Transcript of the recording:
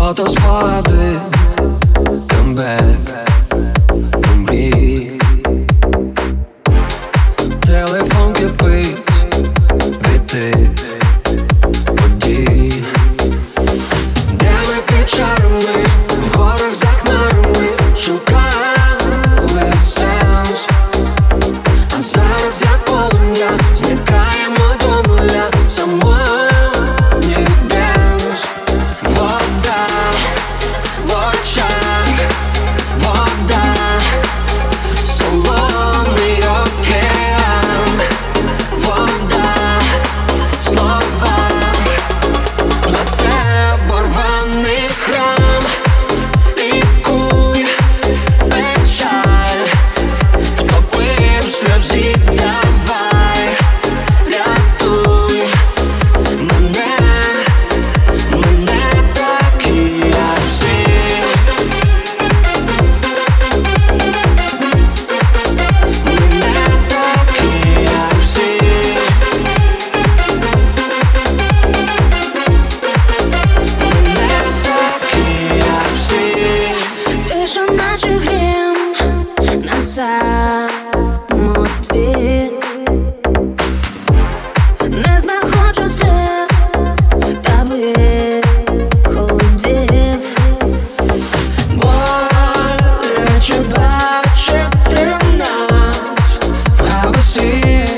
Фото спади, камбек, мрій телефон кипить, від тих де ми під чарами? see.